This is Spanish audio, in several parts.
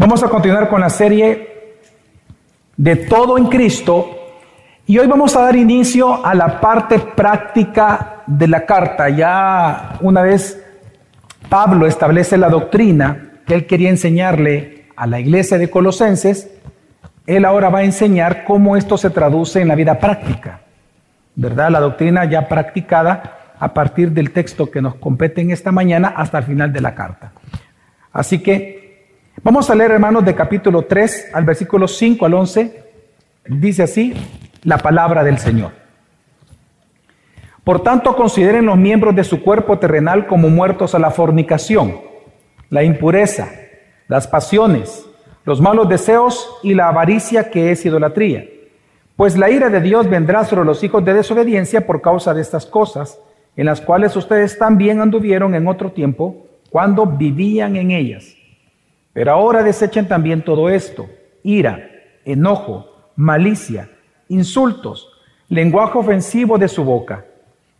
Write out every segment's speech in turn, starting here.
Vamos a continuar con la serie de todo en Cristo y hoy vamos a dar inicio a la parte práctica de la carta. Ya una vez Pablo establece la doctrina que él quería enseñarle a la iglesia de Colosenses, él ahora va a enseñar cómo esto se traduce en la vida práctica. ¿Verdad? La doctrina ya practicada a partir del texto que nos compete en esta mañana hasta el final de la carta. Así que Vamos a leer, hermanos, de capítulo 3 al versículo 5 al 11. Dice así la palabra del Señor. Por tanto, consideren los miembros de su cuerpo terrenal como muertos a la fornicación, la impureza, las pasiones, los malos deseos y la avaricia que es idolatría. Pues la ira de Dios vendrá sobre los hijos de desobediencia por causa de estas cosas, en las cuales ustedes también anduvieron en otro tiempo cuando vivían en ellas. Pero ahora desechen también todo esto, ira, enojo, malicia, insultos, lenguaje ofensivo de su boca.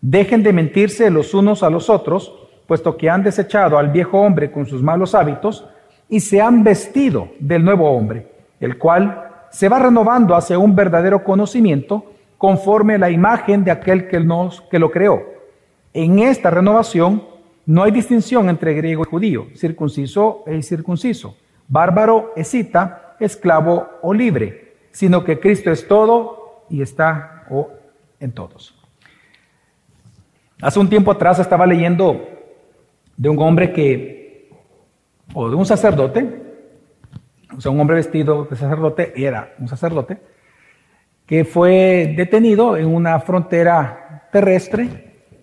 Dejen de mentirse los unos a los otros, puesto que han desechado al viejo hombre con sus malos hábitos y se han vestido del nuevo hombre, el cual se va renovando hacia un verdadero conocimiento conforme a la imagen de aquel que, nos, que lo creó. En esta renovación no hay distinción entre griego y judío, circunciso e incircunciso, bárbaro, escita, esclavo o libre, sino que Cristo es todo y está en todos. Hace un tiempo atrás estaba leyendo de un hombre que, o de un sacerdote, o sea, un hombre vestido de sacerdote, era un sacerdote, que fue detenido en una frontera terrestre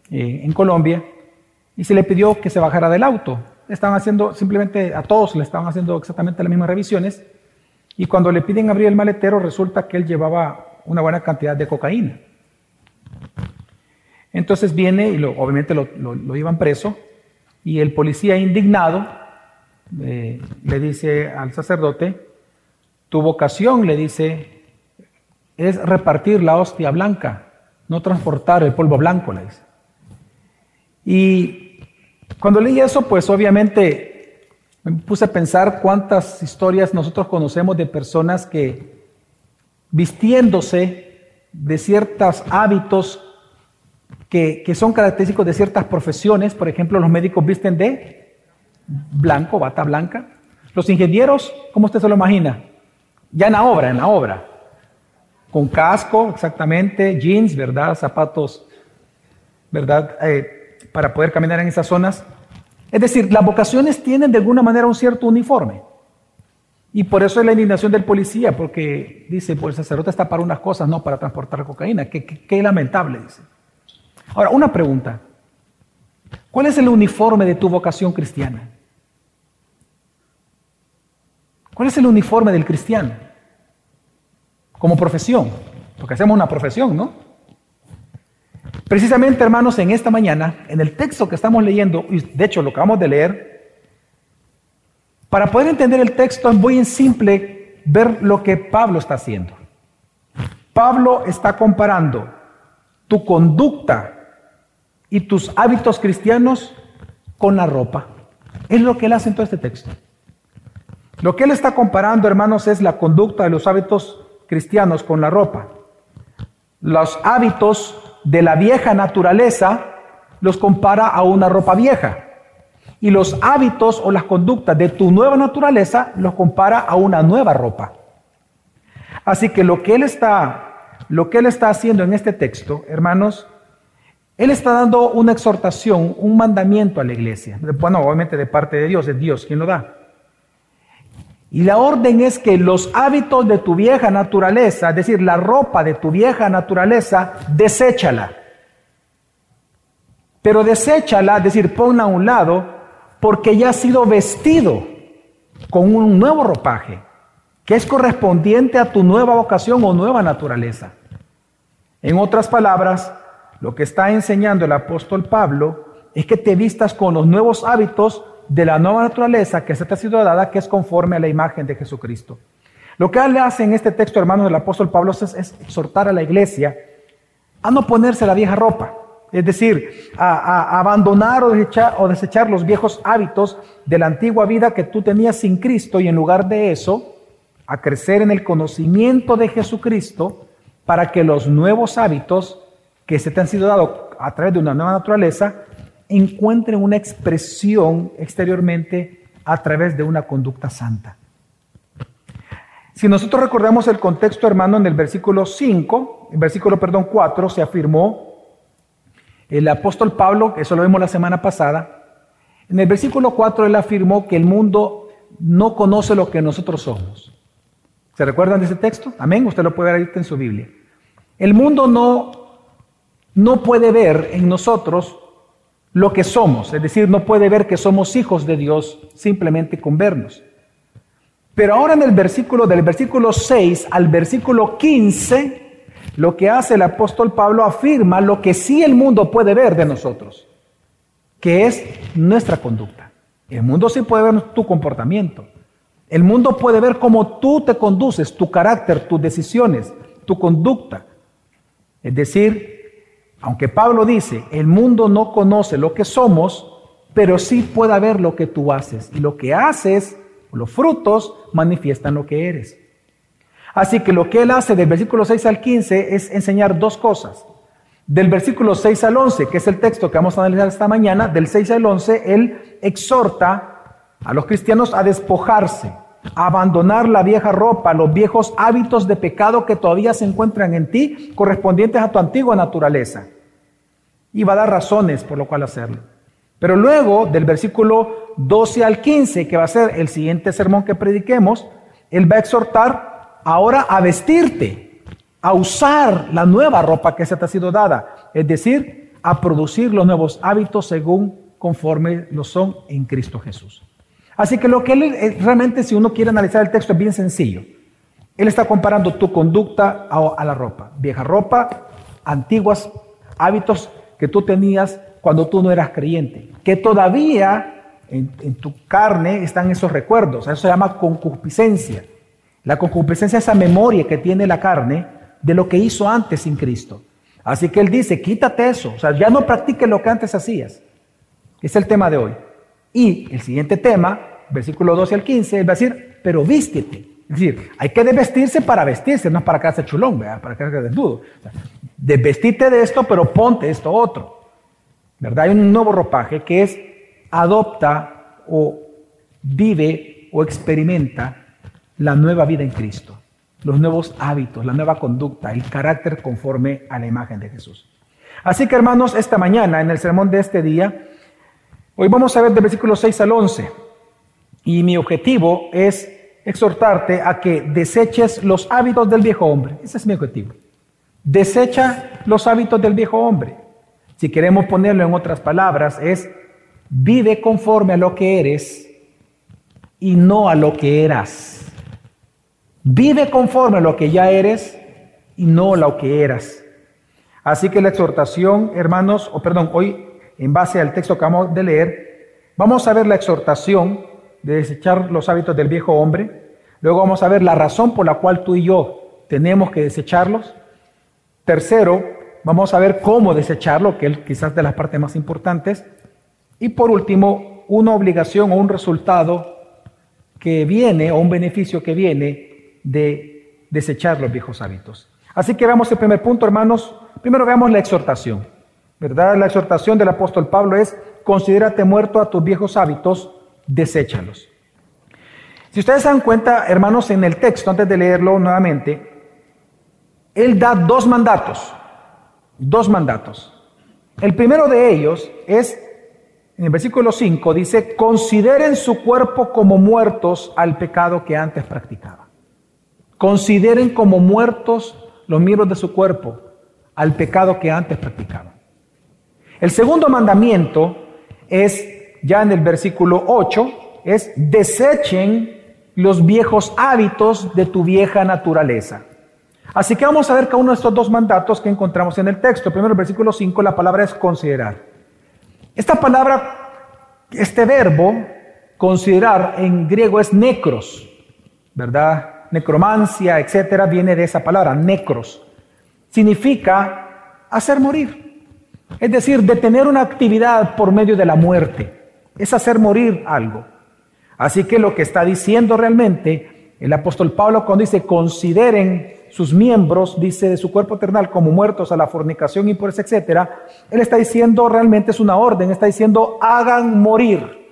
eh, en Colombia y se le pidió que se bajara del auto. Estaban haciendo, simplemente a todos le estaban haciendo exactamente las mismas revisiones. Y cuando le piden abrir el maletero, resulta que él llevaba una buena cantidad de cocaína. Entonces viene y obviamente lo, lo, llevan preso. Y el policía indignado eh, le dice al sacerdote, tu vocación, le dice, es repartir la hostia blanca, no transportar el polvo blanco, le dice. Y cuando leí eso, pues obviamente me puse a pensar cuántas historias nosotros conocemos de personas que vistiéndose de ciertos hábitos que, son característicos de ciertas profesiones, por ejemplo, los médicos visten de blanco, bata blanca. Los ingenieros, ¿cómo usted se lo imagina? Ya en la obra, en la obra. Con casco, exactamente, jeans, ¿verdad? Zapatos, ¿verdad? Eh, para poder caminar en esas zonas. Es decir, las vocaciones tienen de alguna manera un cierto uniforme. Y por eso es la indignación del policía, porque dice, pues el sacerdote está para unas cosas, no para transportar cocaína. Qué, qué lamentable, dice. Ahora, una pregunta. ¿Cuál es el uniforme de tu vocación cristiana? ¿Cuál es el uniforme del cristiano? Como profesión, porque hacemos una profesión, ¿no? Precisamente, hermanos, en esta mañana, en el texto que estamos leyendo, y de hecho lo acabamos de leer, para poder entender el texto es muy simple ver lo que Pablo está haciendo. Pablo está comparando tu conducta y tus hábitos cristianos con la ropa. Es lo que él hace en todo este texto. Lo que él está comparando, hermanos, es la conducta de los hábitos cristianos con la ropa. Los hábitos de la vieja naturaleza los compara a una ropa vieja. Y los hábitos o las conductas de tu nueva naturaleza los compara a una nueva ropa. Así que lo que él está, lo que él está haciendo en este texto, hermanos, él está dando una exhortación, un mandamiento a la iglesia. Bueno, obviamente de parte de Dios, es Dios quien lo da. Y la orden es que los hábitos de tu vieja naturaleza, es decir, la ropa de tu vieja naturaleza, deséchala. Pero deséchala, es decir, ponla a un lado, porque ya ha sido vestido con un nuevo ropaje, que es correspondiente a tu nueva vocación o nueva naturaleza. En otras palabras, lo que está enseñando el apóstol Pablo es que te vistas con los nuevos hábitos de la nueva naturaleza que se te ha sido dada, que es conforme a la imagen de Jesucristo. Lo que él hace en este texto, hermanos, del apóstol Pablo, es, exhortar a la iglesia a no ponerse la vieja ropa. Es Es decir, a, abandonar o desechar, o desechar los viejos hábitos de la antigua vida que tú tenías sin Cristo y en lugar de eso, a crecer en el conocimiento de Jesucristo para que los nuevos hábitos que se te han sido dados a través de una nueva naturaleza encuentren una expresión exteriormente a través de una conducta santa. Si nosotros recordamos el contexto, hermano, en el versículo 5, el versículo, perdón, 4, se afirmó el apóstol Pablo, eso lo vimos la semana pasada, en el versículo 4 él afirmó que el mundo no conoce lo que nosotros somos. ¿Se recuerdan de ese texto? Amén, usted lo puede ver ahí en su Biblia. El mundo no, no puede ver en nosotros lo que somos, es decir, no puede ver que somos hijos de Dios simplemente con vernos. Pero ahora en el versículo del versículo 6 al versículo 15, lo que hace el apóstol Pablo afirma lo que sí el mundo puede ver de nosotros, que es nuestra conducta. El mundo sí puede ver tu comportamiento. El mundo puede ver cómo tú te conduces, tu carácter, tus decisiones, tu conducta. Es decir, aunque Pablo dice, el mundo no conoce lo que somos, pero sí puede ver lo que tú haces. Y lo que haces, los frutos, manifiestan lo que eres. Así que lo que él hace del versículo 6 al 15 es enseñar dos cosas. Del versículo 6 al 11, que es el texto que vamos a analizar esta mañana, del 6 al 11, él exhorta a los cristianos a despojarse, a abandonar la vieja ropa, los viejos hábitos de pecado que todavía se encuentran en ti, correspondientes a tu antigua naturaleza. Y va a dar razones por lo cual hacerlo. Pero luego, del versículo 12 al 15, que va a ser el siguiente sermón que prediquemos, él va a exhortar ahora a vestirte, a usar la nueva ropa que se te ha sido dada, es decir, a producir los nuevos hábitos según conforme lo son en Cristo Jesús. Así que lo que él eh, realmente, si uno quiere analizar el texto, es bien sencillo. Él está comparando tu conducta a, la ropa, vieja ropa, antiguos hábitos que tú tenías cuando tú no eras creyente, que todavía en, tu carne están esos recuerdos, eso se llama concupiscencia. La concupiscencia es esa memoria que tiene la carne de lo que hizo antes sin Cristo. Así que él dice, quítate eso, o sea, ya no practiques lo que antes hacías. Es el tema de hoy. Y el siguiente tema, versículo 12 al 15, él va a decir, pero vístete. Es decir, hay que desvestirse para vestirse, no para quedarse chulón, para quedarse desnudo. O desvestirte de esto, pero ponte esto otro. ¿Verdad? Hay un nuevo ropaje que es adopta o vive o experimenta la nueva vida en Cristo, los nuevos hábitos, la nueva conducta, el carácter conforme a la imagen de Jesús. Así que hermanos, esta mañana, en el sermón de este día, hoy vamos a ver del versículo 6 al 11. Y mi objetivo es exhortarte a que deseches los hábitos del viejo hombre. Ese es mi objetivo. Desecha los hábitos del viejo hombre. Si queremos ponerlo en otras palabras, es vive conforme a lo que eres y no a lo que eras. Vive conforme a lo que ya eres y no lo que eras. Así que la exhortación, hermanos, o perdón, hoy en base al texto que vamos de leer, vamos a ver la exhortación de desechar los hábitos del viejo hombre. Luego vamos a ver la razón por la cual tú y yo tenemos que desecharlos. Tercero, vamos a ver cómo desecharlo, que es quizás de las partes más importantes. Y por último, una obligación o un resultado que viene, o un beneficio que viene de desechar los viejos hábitos. Así que veamos el primer punto, hermanos. Primero veamos la exhortación. ¿Verdad? La exhortación del apóstol Pablo es, considérate muerto a tus viejos hábitos, deséchalos. Si ustedes se dan cuenta, hermanos, en el texto, antes de leerlo nuevamente, él da dos mandatos. Dos mandatos. El primero de ellos es, en el versículo 5, dice, consideren su cuerpo como muertos al pecado que antes practicaban. Consideren como muertos los miembros de su cuerpo al pecado que antes practicaban. El segundo mandamiento es, ya en el versículo 8, es desechen los viejos hábitos de tu vieja naturaleza. Así que vamos a ver cada uno de estos dos mandatos que encontramos en el texto. Primero, el versículo 5, la palabra es considerar. Esta palabra, este verbo, considerar en griego es necros, ¿verdad? necromancia, etcétera, viene de esa palabra, necros. Significa hacer morir. Es decir, detener una actividad por medio de la muerte. Es hacer morir algo. Así que lo que está diciendo realmente el apóstol Pablo cuando dice consideren sus miembros, dice, de su cuerpo eternal como muertos a la fornicación, impureza, etcétera, él está diciendo realmente es una orden, está diciendo hagan morir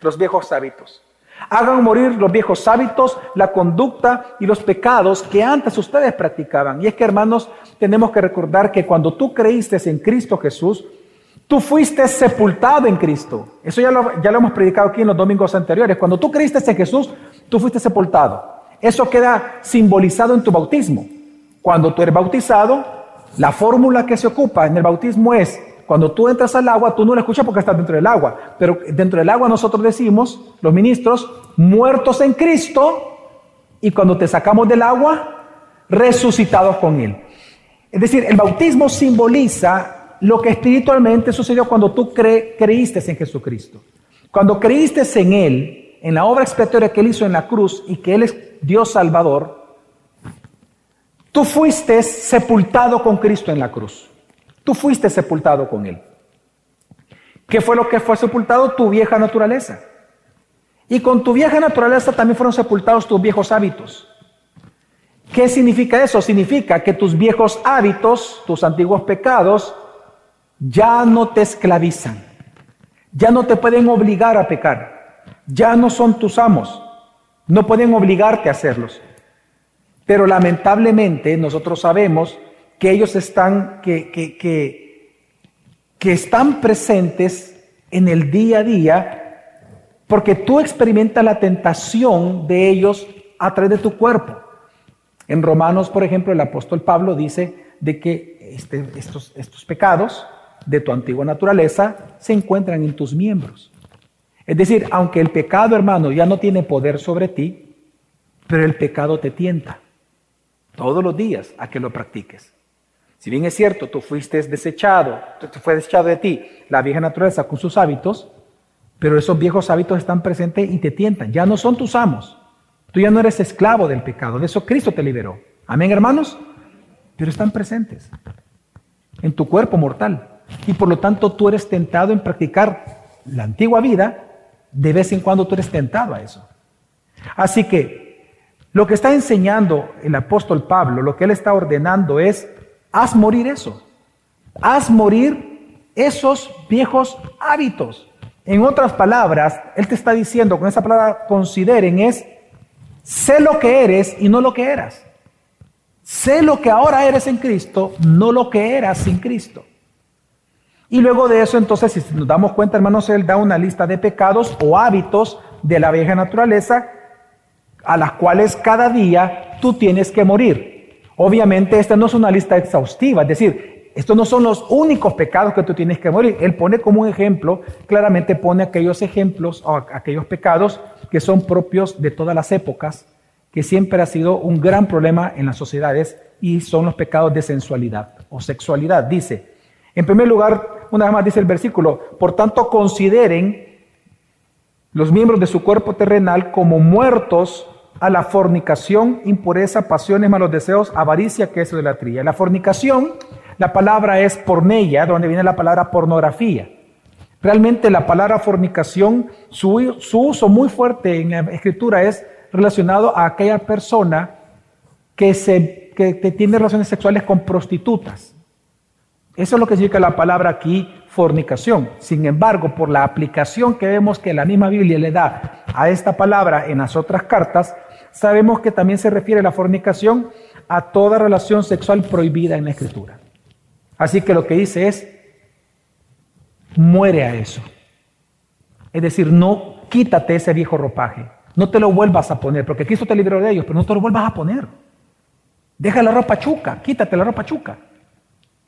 los viejos hábitos. Hagan morir los viejos hábitos, la conducta y los pecados que antes ustedes practicaban. Y es que, hermanos, tenemos que recordar que cuando tú creíste en Cristo Jesús, tú fuiste sepultado en Cristo. Eso ya lo, hemos predicado aquí en los domingos anteriores. Cuando tú creíste en Jesús, tú fuiste sepultado. Eso queda simbolizado en tu bautismo. Cuando tú eres bautizado, la fórmula que se ocupa en el bautismo es cuando tú entras al agua, tú no la escuchas porque estás dentro del agua, pero dentro del agua nosotros decimos, los ministros, muertos en Cristo, y cuando te sacamos del agua, resucitados con Él. Es decir, el bautismo simboliza lo que espiritualmente sucedió cuando tú creíste en Jesucristo. Cuando creíste en Él, en la obra expiatoria que Él hizo en la cruz y que Él es Dios Salvador, tú fuiste sepultado con Cristo en la cruz. Tú fuiste sepultado con Él. ¿Qué fue lo que fue sepultado? Tu vieja naturaleza. Y con tu vieja naturaleza también fueron sepultados tus viejos hábitos. ¿Qué significa eso? Significa que tus viejos hábitos, tus antiguos pecados, ya no te esclavizan. Ya no te pueden obligar a pecar. Ya no son tus amos. No pueden obligarte a hacerlos. Pero lamentablemente nosotros sabemos que ellos están, que, que, que, están presentes en el día a día, porque tú experimentas la tentación de ellos a través de tu cuerpo. En Romanos, por ejemplo, el apóstol Pablo dice de que este, estos, estos pecados de tu antigua naturaleza se encuentran en tus miembros. Es decir, aunque el pecado, hermano, ya no tiene poder sobre ti, pero el pecado te tienta todos los días a que lo practiques. Si bien es cierto, tú fuiste desechado, fue desechado de ti la vieja naturaleza con sus hábitos, pero esos viejos hábitos están presentes y te tientan. Ya no son tus amos. Tú ya no eres esclavo del pecado. De eso Cristo te liberó. Amén, hermanos. Pero están presentes en tu cuerpo mortal. Y por lo tanto tú eres tentado en practicar la antigua vida. De vez en cuando tú eres tentado a eso. Así que lo que está enseñando el apóstol Pablo, lo que él está ordenando es haz morir eso. Haz morir esos viejos hábitos. En otras palabras, Él te está diciendo, con esa palabra consideren, es, sé lo que eres y no lo que eras. Sé lo que ahora eres en Cristo, no lo que eras sin Cristo. Y luego de eso, entonces, si nos damos cuenta, hermanos, Él da una lista de pecados o hábitos de la vieja naturaleza a las cuales cada día tú tienes que morir. Obviamente esta no es una lista exhaustiva, es decir, estos no son los únicos pecados que tú tienes que morir. Él pone como un ejemplo, claramente pone aquellos ejemplos o aquellos pecados que son propios de todas las épocas, que siempre ha sido un gran problema en las sociedades y son los pecados de sensualidad o sexualidad. Dice, en primer lugar, una vez más dice el versículo, por tanto consideren los miembros de su cuerpo terrenal como muertos a la fornicación, impureza, pasiones, malos deseos, avaricia, que es idolatría. La fornicación, la palabra es porneia, donde viene la palabra pornografía. Realmente la palabra fornicación, su, uso muy fuerte en la escritura es relacionado a aquella persona que, se, que tiene relaciones sexuales con prostitutas. Eso es lo que significa la palabra aquí, fornicación. Sin embargo, por la aplicación que vemos que la misma Biblia le da a esta palabra en las otras cartas, sabemos que también se refiere la fornicación a toda relación sexual prohibida en la Escritura. Así que lo que dice es, muere a eso. Es decir, no quítate ese viejo ropaje, no te lo vuelvas a poner, porque Cristo te libró de ellos, pero no te lo vuelvas a poner. Deja la ropa chuca, quítate la ropa chuca.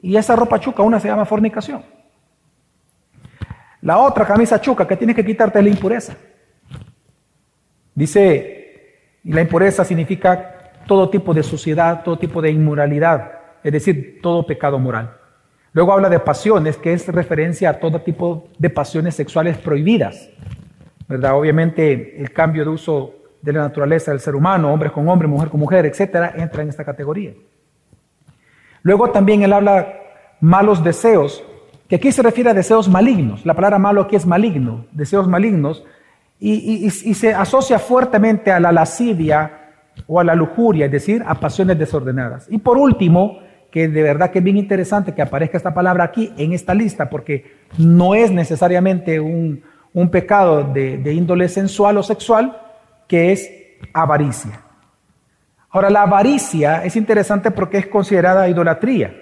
Y esa ropa chuca, una se llama fornicación. La otra camisa chuca que tienes que quitarte es la impureza. Dice y la impureza significa todo tipo de suciedad, todo tipo de inmoralidad, es decir, todo pecado moral. Luego habla de pasiones, que es referencia a todo tipo de pasiones sexuales prohibidas. ¿verdad? Obviamente el cambio de uso de la naturaleza del ser humano, hombre con hombre, mujer con mujer, etcétera, entra en esta categoría. Luego también él habla malos deseos, que aquí se refiere a deseos malignos. La palabra malo aquí es maligno, deseos malignos, y, se asocia fuertemente a la lascivia o a la lujuria, es decir, a pasiones desordenadas. Y por último, que de verdad que es bien interesante que aparezca esta palabra aquí en esta lista, porque no es necesariamente un, pecado de, de índole sensual o sexual, que es avaricia. Ahora, la avaricia es interesante porque es considerada idolatría.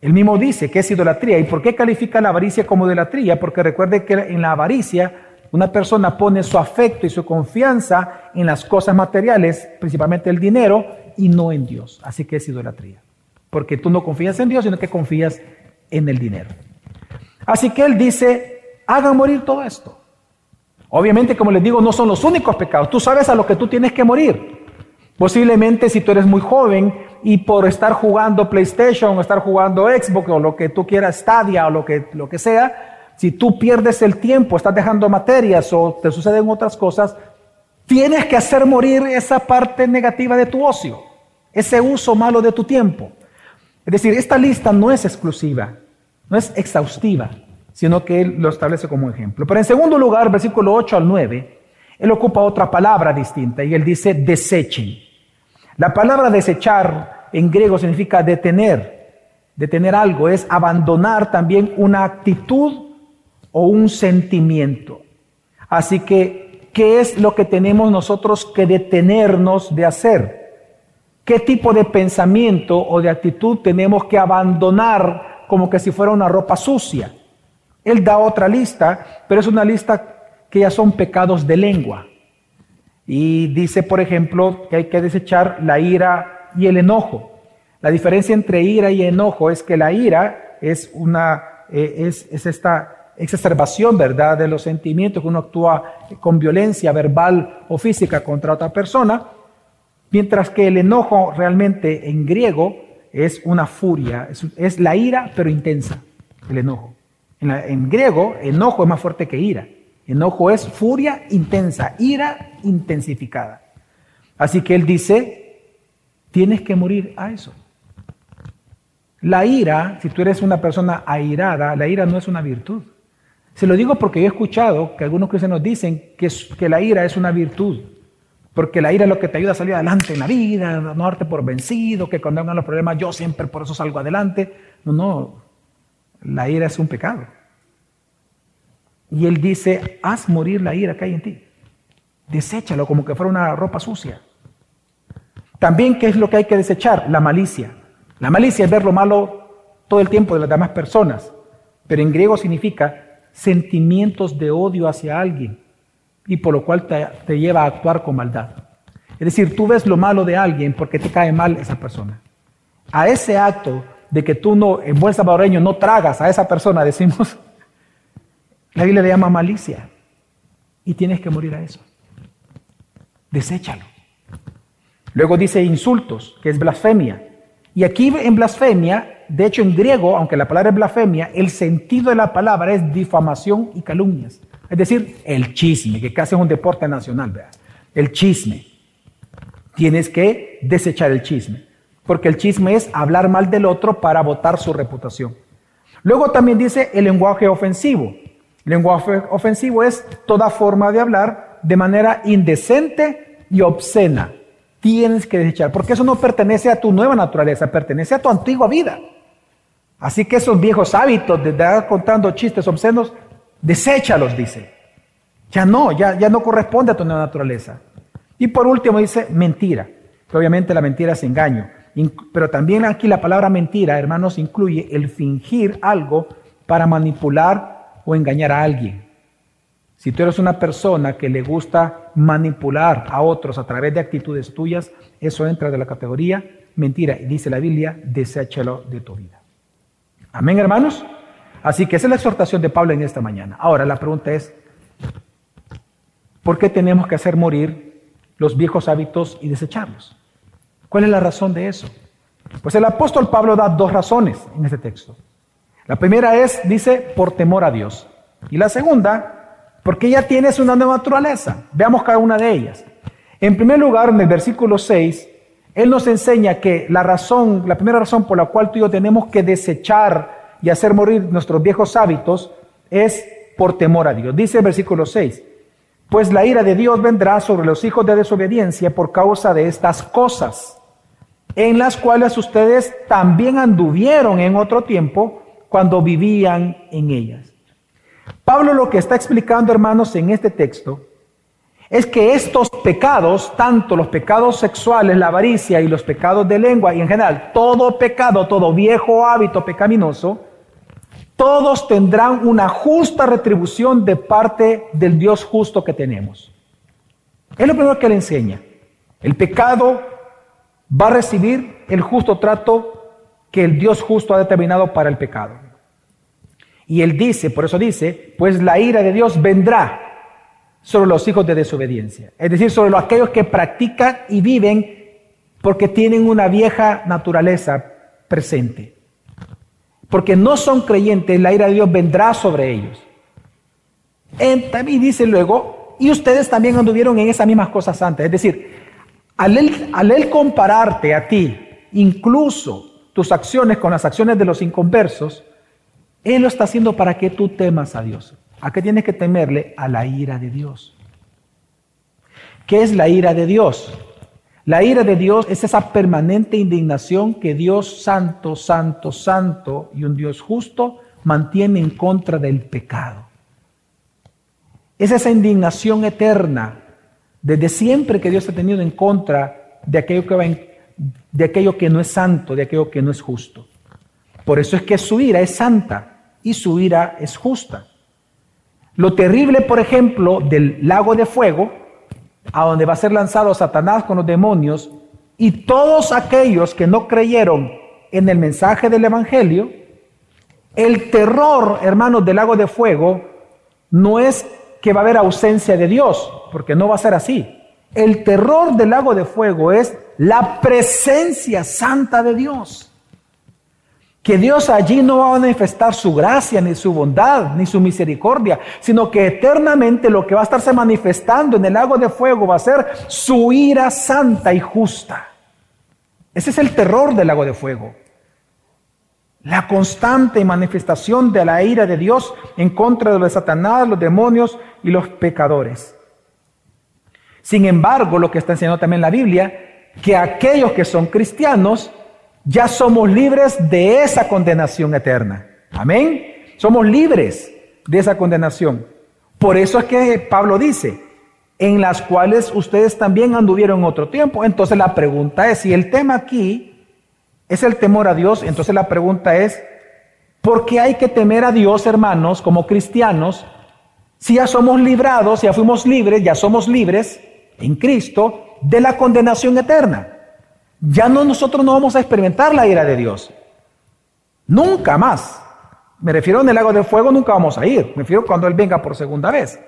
Él mismo dice que es idolatría. ¿Y por qué califica la avaricia como idolatría? Porque recuerde que en la avaricia una persona pone su afecto y su confianza en las cosas materiales, principalmente el dinero, y no en Dios. Así que es idolatría. Porque tú no confías en Dios, sino que confías en el dinero. Así que él dice, hagan morir todo esto. Obviamente, como les digo, no son los únicos pecados. Tú sabes a lo que tú tienes que morir. Posiblemente si tú eres muy joven y por estar jugando PlayStation o estar jugando Xbox o lo que tú quieras, Stadia o lo que, lo que sea, si tú pierdes el tiempo, estás dejando materias o te suceden otras cosas, tienes que hacer morir esa parte negativa de tu ocio, ese uso malo de tu tiempo. Es decir, esta lista no es exclusiva, no es exhaustiva, sino que él lo establece como ejemplo. Pero en segundo lugar, versículo 8 al 9, él ocupa otra palabra distinta y él dice desechen. La palabra desechar en griego significa detener. Detener algo es abandonar también una actitud o un sentimiento. Así que, ¿qué es lo que tenemos nosotros que detenernos de hacer? ¿Qué tipo de pensamiento o de actitud tenemos que abandonar como que si fuera una ropa sucia? Él da otra lista, pero es una lista que ya son pecados de lengua. Y dice, por ejemplo, que hay que desechar la ira y el enojo. La diferencia entre ira y enojo es que la ira es una, eh, es, es esta exacerbación, ¿verdad?, de los sentimientos, que uno actúa con violencia verbal o física contra otra persona, mientras que el enojo realmente en griego es una furia, es, la ira, pero intensa, el enojo. En, en griego, enojo es más fuerte que ira. Enojo es furia intensa, ira intensificada. Así que él dice, tienes que morir a eso. La ira, si tú eres una persona airada, la ira no es una virtud. Se lo digo porque yo he escuchado que algunos cristianos dicen que, la ira es una virtud. Porque la ira es lo que te ayuda a salir adelante en la vida, no darte por vencido, que cuando vengan los problemas yo siempre por eso salgo adelante. No, no, la ira es un pecado. Y él dice, haz morir la ira que hay en ti. Deséchalo como que fuera una ropa sucia. También, ¿qué es lo que hay que desechar? La malicia. La malicia es ver lo malo todo el tiempo de las demás personas, pero en griego significa sentimientos de odio hacia alguien y por lo cual te, te lleva a actuar con maldad. Es decir, tú ves lo malo de alguien porque te cae mal esa persona. A ese acto de que tú no, en buen salvadoreño, no tragas a esa persona, decimos, la Biblia le llama malicia. Y tienes que morir a eso. Deséchalo. Luego dice insultos, que es blasfemia. Y aquí en blasfemia, de hecho en griego, aunque la palabra es blasfemia, el sentido de la palabra es difamación y calumnias. Es decir, el chisme, que casi es un deporte nacional, ¿verdad? El chisme. Tienes que desechar el chisme. Porque el chisme es hablar mal del otro para botar su reputación. Luego también dice el lenguaje ofensivo. Lenguaje ofensivo es toda forma de hablar de manera indecente y obscena. Tienes que desechar, porque eso no pertenece a tu nueva naturaleza, pertenece a tu antigua vida. Así que esos viejos hábitos de estar contando chistes obscenos, deséchalos, dice. Ya no, ya, ya no corresponde a tu nueva naturaleza. Y por último dice mentira. obviamente la mentira es engaño. Pero también aquí la palabra mentira, hermanos, incluye el fingir algo para manipular o engañar a alguien. Si tú eres una persona que le gusta manipular a otros a través de actitudes tuyas, eso entra de la categoría mentira. Y dice la Biblia, deséchalo de tu vida. Amén, hermanos. Así que esa es la exhortación de Pablo en esta mañana. Ahora la pregunta es, ¿por qué tenemos que hacer morir los viejos hábitos y desecharlos? ¿Cuál es la razón de eso? Pues el apóstol Pablo da dos razones en este texto. La primera es, dice, por temor a Dios. Y la segunda, porque ya tienes una naturaleza. Veamos cada una de ellas. En primer lugar, en el versículo 6, Él nos enseña que la razón, la primera razón por la cual tú y yo tenemos que desechar y hacer morir nuestros viejos hábitos es por temor a Dios. Dice el versículo 6, pues la ira de Dios vendrá sobre los hijos de desobediencia por causa de estas cosas, en las cuales ustedes también anduvieron en otro tiempo cuando vivían en ellas. Pablo lo que está explicando, hermanos, en este texto, es que estos pecados, tanto los pecados sexuales, la avaricia y los pecados de lengua, y en general todo pecado, todo viejo hábito pecaminoso, todos tendrán una justa retribución de parte del Dios justo que tenemos. Es lo primero que le enseña. El pecado va a recibir el justo trato que el Dios justo ha determinado para el pecado. Y él dice, por eso dice, pues la ira de Dios vendrá sobre los hijos de desobediencia. Es decir, sobre aquellos que practican y viven porque tienen una vieja naturaleza presente porque no son creyentes, la ira de Dios vendrá sobre ellos. Y dice luego, y ustedes también anduvieron en esas mismas cosas antes. Es decir, al él, compararte a ti, incluso tus acciones con las acciones de los inconversos, Él lo está haciendo para que tú temas a Dios. ¿A qué tienes que temerle? A la ira de Dios. ¿Qué es la ira de Dios? La ira de Dios es esa permanente indignación que Dios santo, santo, santo y un Dios justo mantiene en contra del pecado. Es esa indignación eterna desde siempre que Dios ha tenido en contra de aquello que, de aquello que no es santo, de aquello que no es justo. Por eso es que su ira es santa y su ira es justa. Lo terrible, por ejemplo, del lago de fuego a donde va a ser lanzado Satanás con los demonios y todos aquellos que no creyeron en el mensaje del Evangelio, el terror, hermanos, del lago de fuego no es que va a haber ausencia de Dios, porque no va a ser así. El terror del lago de fuego es la presencia santa de Dios que Dios allí no va a manifestar su gracia, ni su bondad, ni su misericordia, sino que eternamente lo que va a estarse manifestando en el lago de fuego va a ser su ira santa y justa. Ese es el terror del lago de fuego. La constante manifestación de la ira de Dios en contra de los Satanás, los demonios y los pecadores. Sin embargo, lo que está enseñando también la Biblia, que aquellos que son cristianos ya somos libres de esa condenación eterna. Amén. Somos libres de esa condenación. Por eso es que Pablo dice, en las cuales ustedes también anduvieron otro tiempo. Entonces la pregunta es, si el tema aquí es el temor a Dios, entonces la pregunta es, ¿por qué hay que temer a Dios, hermanos, como cristianos, si ya somos librados, ya fuimos libres, ya somos libres en Cristo de la condenación eterna? Ya no nosotros no vamos a experimentar la ira de Dios. Nunca más. Me refiero en el lago de fuego, nunca vamos a ir. Me refiero cuando Él venga por segunda vez.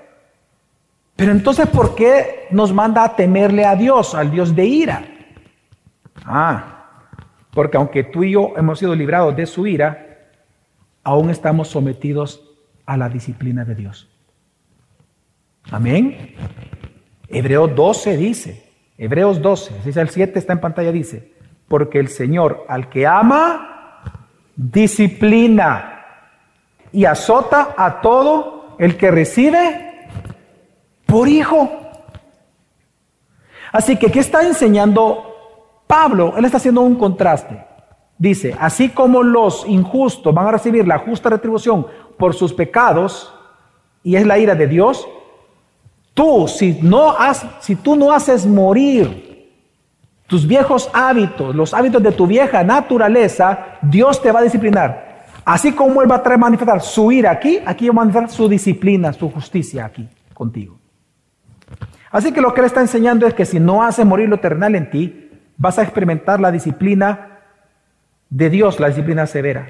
Pero entonces, ¿por qué nos manda a temerle a Dios, al Dios de ira? Ah, porque aunque tú y yo hemos sido librados de su ira, aún estamos sometidos a la disciplina de Dios. Amén. Hebreo 12 dice, Hebreos 12, dice el 7, está en pantalla, dice, porque el Señor al que ama, disciplina y azota a todo el que recibe por hijo. Así que, ¿qué está enseñando Pablo? Él está haciendo un contraste. Dice, así como los injustos van a recibir la justa retribución por sus pecados, y es la ira de Dios, Tú, si, tú no haces morir tus viejos hábitos, los hábitos de tu vieja naturaleza, Dios te va a disciplinar. Así como Él va a traer manifestar su ira aquí, aquí va a manifestar su disciplina, su justicia aquí contigo. Así que lo que Él está enseñando es que si no haces morir lo eternal en ti, vas a experimentar la disciplina de Dios, la disciplina severa.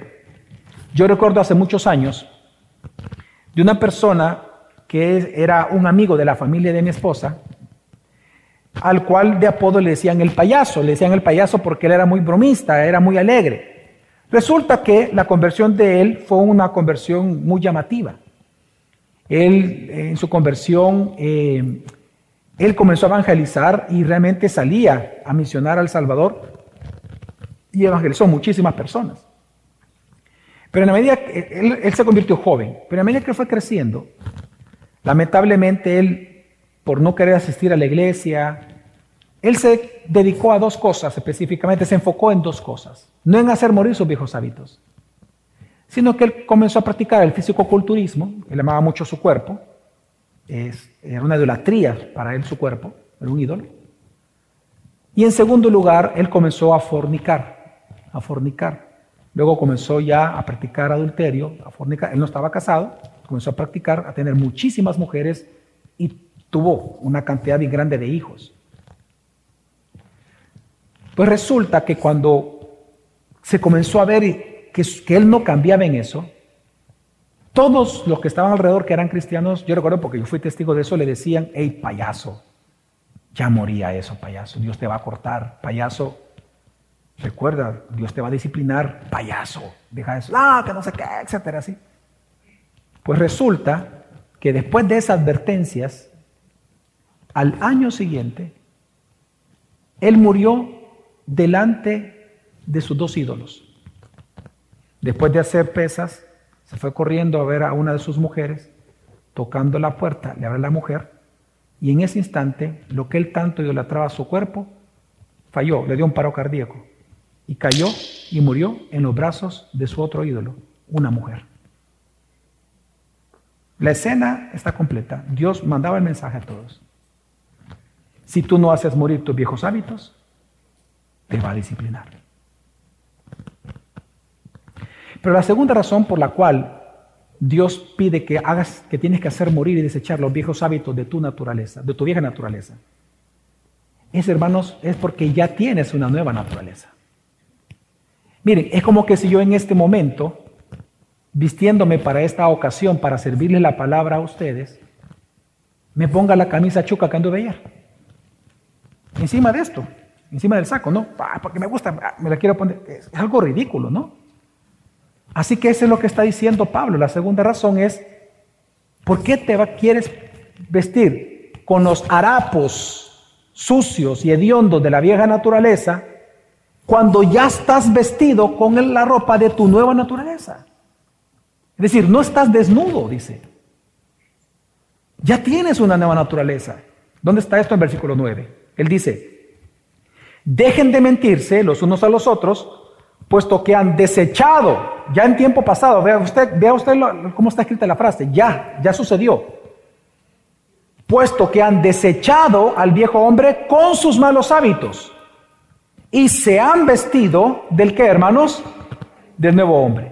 Yo recuerdo hace muchos años de una persona que era un amigo de la familia de mi esposa, al cual de apodo le decían el payaso, le decían el payaso porque él era muy bromista, era muy alegre. Resulta que la conversión de él fue una conversión muy llamativa. Él, en su conversión, eh, él comenzó a evangelizar y realmente salía a misionar al Salvador y evangelizó muchísimas personas. Pero en la medida que él, él se convirtió joven, pero en la medida que fue creciendo, lamentablemente él, por no querer asistir a la iglesia, él se dedicó a dos cosas específicamente, se enfocó en dos cosas. No en hacer morir sus viejos hábitos, sino que él comenzó a practicar el físico-culturismo, él amaba mucho su cuerpo, es, era una idolatría para él su cuerpo, era un ídolo. Y en segundo lugar, él comenzó a fornicar, a fornicar. Luego comenzó ya a practicar adulterio, a fornicar. Él no estaba casado, comenzó a practicar, a tener muchísimas mujeres y tuvo una cantidad bien grande de hijos. Pues resulta que cuando se comenzó a ver que, que él no cambiaba en eso, todos los que estaban alrededor, que eran cristianos, yo recuerdo porque yo fui testigo de eso, le decían, hey, payaso, ya moría eso, payaso, Dios te va a cortar, payaso, recuerda, Dios te va a disciplinar, payaso, deja eso, ah, que no sé qué, etcétera, así. Pues resulta que después de esas advertencias, al año siguiente, él murió delante de sus dos ídolos. Después de hacer pesas, se fue corriendo a ver a una de sus mujeres, tocando la puerta, le abre la mujer, y en ese instante, lo que él tanto idolatraba a su cuerpo, falló, le dio un paro cardíaco, y cayó y murió en los brazos de su otro ídolo, una mujer. La escena está completa. Dios mandaba el mensaje a todos. Si tú no haces morir tus viejos hábitos, te va a disciplinar. Pero la segunda razón por la cual Dios pide que hagas, que tienes que hacer morir y desechar los viejos hábitos de tu naturaleza, de tu vieja naturaleza, es, hermanos, es porque ya tienes una nueva naturaleza. Miren, es como que si yo en este momento, vistiéndome para esta ocasión, para servirle la palabra a ustedes, me ponga la camisa chuca que ando de ayer. Encima de esto encima del saco, ¿no? porque me gusta, ah, me la quiero poner. Es algo ridículo, ¿no? Así que eso es lo que está diciendo Pablo. La segunda razón es, ¿por qué te quieres vestir con los harapos sucios y hediondos de la vieja naturaleza cuando ya estás vestido con la ropa de tu nueva naturaleza? Es decir, no estás desnudo, dice. Ya tienes una nueva naturaleza. ¿Dónde está esto en versículo 9? Él dice, Dejen de mentirse los unos a los otros, puesto que han desechado, ya en tiempo pasado, vea usted, vea usted cómo está escrita la frase, ya, ya sucedió. Puesto que han desechado al viejo hombre con sus malos hábitos y se han vestido del que, hermanos, del nuevo hombre.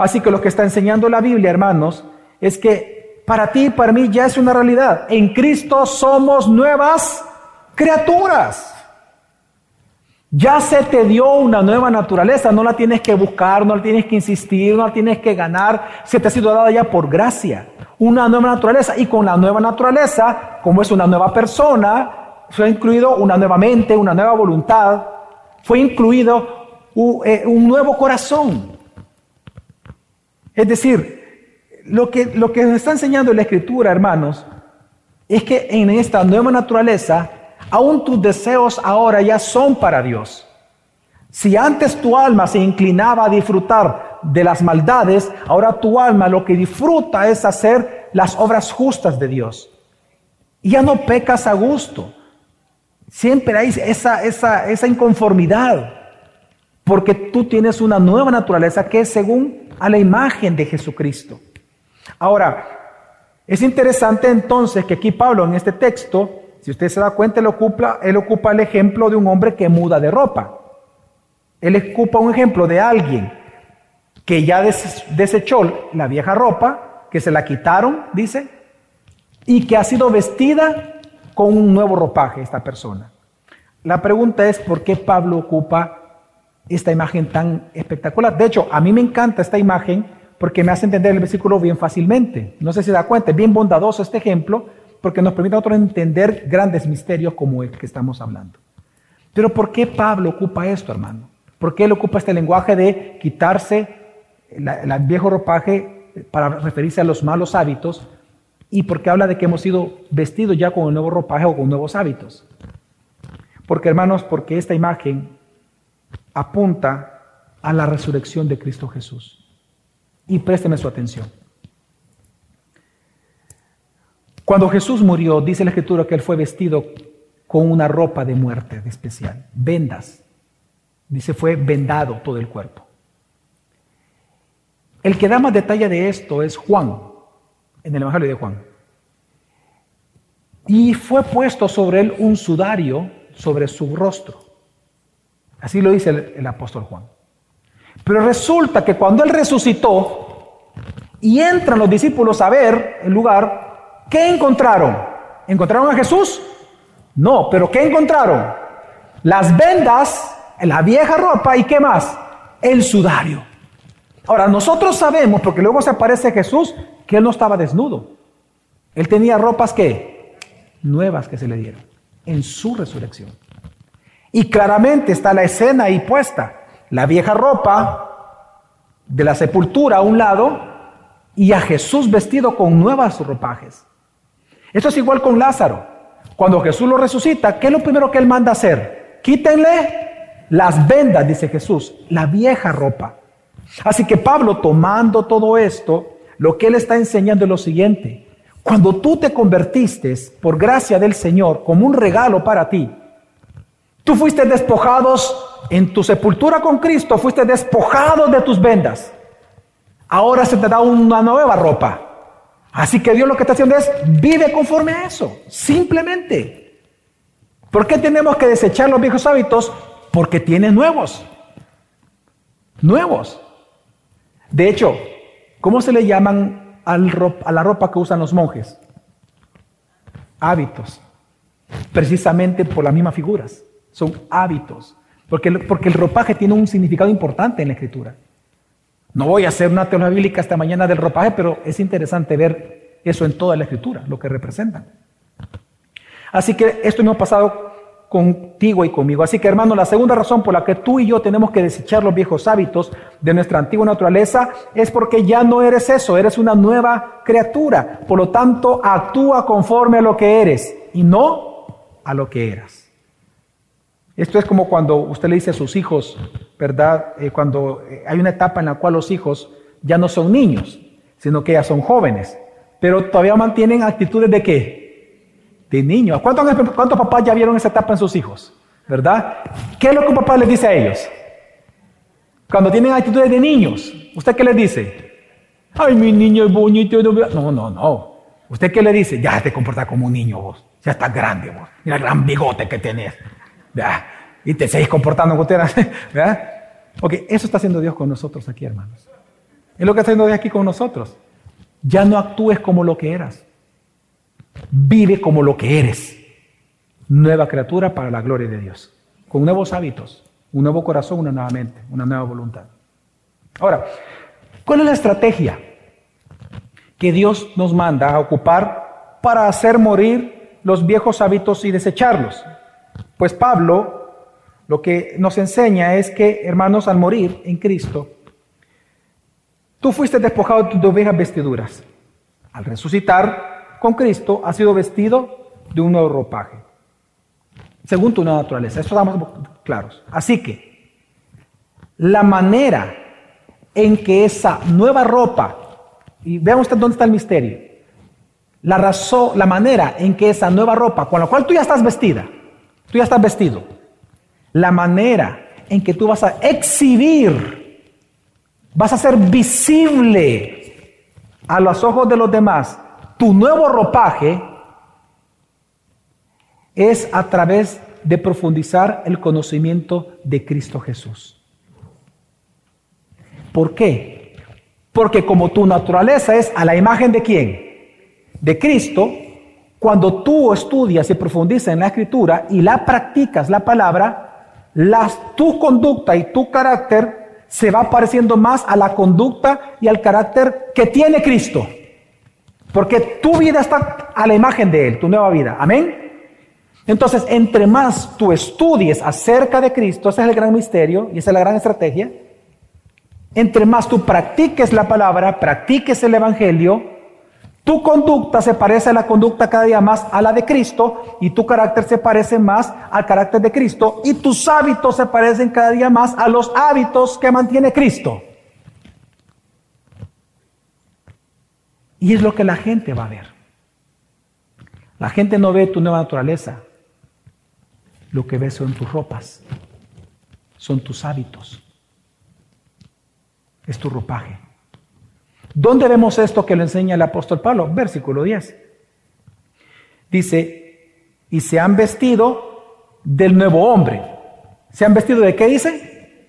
Así que lo que está enseñando la Biblia, hermanos, es que para ti y para mí ya es una realidad. En Cristo somos nuevas criaturas. Ya se te dio una nueva naturaleza, no la tienes que buscar, no la tienes que insistir, no la tienes que ganar, se te ha sido dada ya por gracia. Una nueva naturaleza y con la nueva naturaleza, como es una nueva persona, fue incluido una nueva mente, una nueva voluntad, fue incluido eh, un nuevo corazón. Es decir, lo que, lo que nos está enseñando la Escritura, hermanos, es que en esta nueva naturaleza aún tus deseos ahora ya son para Dios. Si antes tu alma se inclinaba a disfrutar de las maldades, ahora tu alma lo que disfruta es hacer las obras justas de Dios. Y ya no pecas a gusto. Siempre hay esa, esa, esa inconformidad, porque tú tienes una nueva naturaleza que es según a la imagen de Jesucristo. Ahora, es interesante entonces que aquí Pablo en este texto si usted se da cuenta, él ocupa, él ocupa el ejemplo de un hombre que muda de ropa. Él ocupa un ejemplo de alguien que ya desechó la vieja ropa, que se la quitaron, dice, y que ha sido vestida con un nuevo ropaje esta persona. La pregunta es por qué Pablo ocupa esta imagen tan espectacular. De hecho, a mí me encanta esta imagen porque me hace entender el versículo bien fácilmente. No sé si se da cuenta, es bien bondadoso este ejemplo porque nos permite a nosotros entender grandes misterios como el que estamos hablando. Pero ¿por qué Pablo ocupa esto, hermano? ¿Por qué él ocupa este lenguaje de quitarse el viejo ropaje para referirse a los malos hábitos? ¿Y por qué habla de que hemos sido vestidos ya con el nuevo ropaje o con nuevos hábitos? Porque, hermanos, porque esta imagen apunta a la resurrección de Cristo Jesús. Y présteme su atención. Cuando Jesús murió, dice la escritura que él fue vestido con una ropa de muerte de especial, vendas. Dice, fue vendado todo el cuerpo. El que da más detalle de esto es Juan, en el Evangelio de Juan. Y fue puesto sobre él un sudario sobre su rostro. Así lo dice el, apóstol Juan. Pero resulta que cuando él resucitó y entran los discípulos a ver el lugar, ¿qué encontraron? ¿Encontraron a Jesús? No, pero ¿qué encontraron? Las vendas, la vieja ropa y qué más? El sudario. Ahora, nosotros sabemos, porque luego se aparece Jesús, que él no estaba desnudo. Él tenía ropas que nuevas que se le dieron en su resurrección. Y claramente está la escena ahí puesta. La vieja ropa de la sepultura a un lado y a Jesús vestido con nuevas ropajes. Esto es igual con Lázaro. Cuando Jesús lo resucita, ¿qué es lo primero que él manda hacer? Quítenle las vendas, dice Jesús, la vieja ropa. Así que Pablo, tomando todo esto, lo que él está enseñando es lo siguiente. Cuando tú te convertiste por gracia del Señor como un regalo para ti, tú fuiste despojados en tu sepultura con Cristo, fuiste despojado de tus vendas. Ahora se te da una nueva ropa. Así que Dios lo que está haciendo es, vive conforme a eso, simplemente. ¿Por qué tenemos que desechar los viejos hábitos? Porque tienes nuevos. Nuevos. De hecho, ¿cómo se le llaman a la ropa que usan los monjes? Hábitos. Precisamente por las mismas figuras. Son hábitos. Porque, porque el ropaje tiene un significado importante en la escritura. No voy a hacer una teología bíblica esta mañana del ropaje, pero es interesante ver eso en toda la escritura, lo que representan. Así que esto no ha pasado contigo y conmigo. Así que hermano, la segunda razón por la que tú y yo tenemos que desechar los viejos hábitos de nuestra antigua naturaleza es porque ya no eres eso, eres una nueva criatura. Por lo tanto, actúa conforme a lo que eres y no a lo que eras. Esto es como cuando usted le dice a sus hijos, ¿verdad? Eh, cuando eh, hay una etapa en la cual los hijos ya no son niños, sino que ya son jóvenes, pero todavía mantienen actitudes de qué? de niños. ¿Cuántos, ¿Cuántos papás ya vieron esa etapa en sus hijos? ¿Verdad? ¿Qué es lo que un papá les dice a ellos? Cuando tienen actitudes de niños, ¿usted qué les dice? Ay, mi niño es bonito. No, no, no. ¿Usted qué le dice? Ya te comportas como un niño vos. Ya estás grande vos. Mira el gran bigote que tenés. Y te seguís comportando como. ¿Verdad? Ok, eso está haciendo Dios con nosotros aquí, hermanos. Es lo que está haciendo Dios aquí con nosotros. Ya no actúes como lo que eras. Vive como lo que eres. Nueva criatura para la gloria de Dios. Con nuevos hábitos, un nuevo corazón, una nueva mente, una nueva voluntad. Ahora, ¿cuál es la estrategia que Dios nos manda a ocupar para hacer morir los viejos hábitos y desecharlos? Pues Pablo lo que nos enseña es que, hermanos, al morir en Cristo, tú fuiste despojado de tus viejas vestiduras. Al resucitar, con Cristo ha sido vestido de un nuevo ropaje, según tu naturaleza. Eso estamos claros. Así que la manera en que esa nueva ropa, y vean usted dónde está el misterio, la razón, la manera en que esa nueva ropa, con la cual tú ya estás vestida, tú ya estás vestido, la manera en que tú vas a exhibir, vas a ser visible a los ojos de los demás tu nuevo ropaje es a través de profundizar el conocimiento de Cristo Jesús. ¿Por qué? Porque como tu naturaleza es a la imagen de quién? De Cristo, cuando tú estudias y profundizas en la escritura y la practicas la palabra, las, tu conducta y tu carácter se va pareciendo más a la conducta y al carácter que tiene Cristo. Porque tu vida está a la imagen de Él, tu nueva vida. Amén. Entonces, entre más tú estudies acerca de Cristo, ese es el gran misterio y esa es la gran estrategia. Entre más tú practiques la palabra, practiques el Evangelio, tu conducta se parece a la conducta cada día más a la de Cristo y tu carácter se parece más al carácter de Cristo y tus hábitos se parecen cada día más a los hábitos que mantiene Cristo. Y es lo que la gente va a ver. La gente no ve tu nueva naturaleza. Lo que ve son tus ropas, son tus hábitos, es tu ropaje. ¿Dónde vemos esto que lo enseña el apóstol Pablo? Versículo 10. Dice, y se han vestido del nuevo hombre. ¿Se han vestido de qué dice?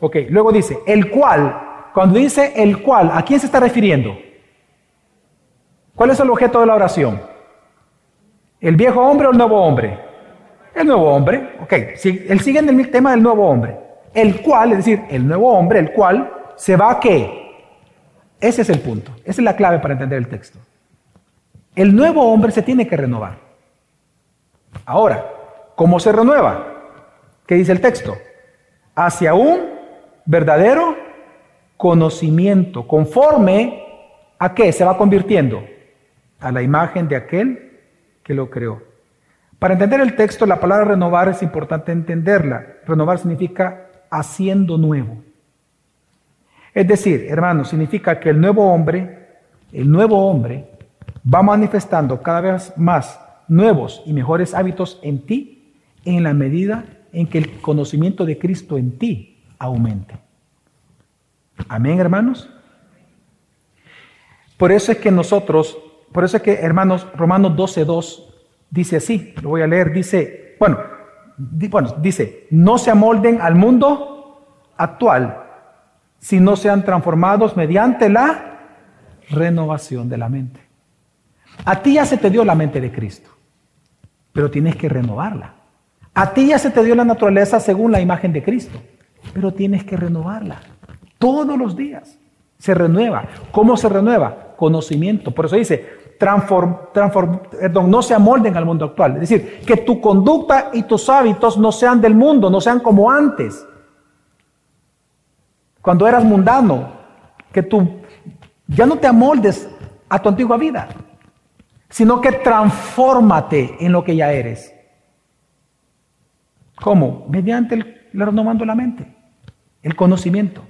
Ok, luego dice, el cual. Cuando dice el cual, ¿a quién se está refiriendo? ¿Cuál es el objeto de la oración? ¿El viejo hombre o el nuevo hombre? El nuevo hombre. Ok, él sigue en el tema del nuevo hombre. El cual, es decir, el nuevo hombre, el cual se va a qué? Ese es el punto. Esa es la clave para entender el texto. El nuevo hombre se tiene que renovar. Ahora, ¿cómo se renueva? ¿Qué dice el texto? Hacia un verdadero conocimiento, conforme a qué se va convirtiendo? A la imagen de aquel que lo creó. Para entender el texto, la palabra renovar es importante entenderla. Renovar significa haciendo nuevo. Es decir, hermanos, significa que el nuevo hombre, el nuevo hombre, va manifestando cada vez más nuevos y mejores hábitos en ti en la medida en que el conocimiento de Cristo en ti aumente. Amén, hermanos. Por eso es que nosotros, por eso es que, hermanos, Romanos 12.2 dice así, lo voy a leer, dice, bueno, bueno, dice, no se amolden al mundo actual, sino sean transformados mediante la renovación de la mente. A ti ya se te dio la mente de Cristo, pero tienes que renovarla. A ti ya se te dio la naturaleza según la imagen de Cristo, pero tienes que renovarla. Todos los días se renueva. ¿Cómo se renueva? Conocimiento. Por eso dice, transform, perdón, no se amolden al mundo actual. Es decir, que tu conducta y tus hábitos no sean del mundo, no sean como antes. Cuando eras mundano, que tú ya no te amoldes a tu antigua vida sino que transfórmate en lo que ya eres. ¿Cómo? Mediante el, renovando la mente, el conocimiento.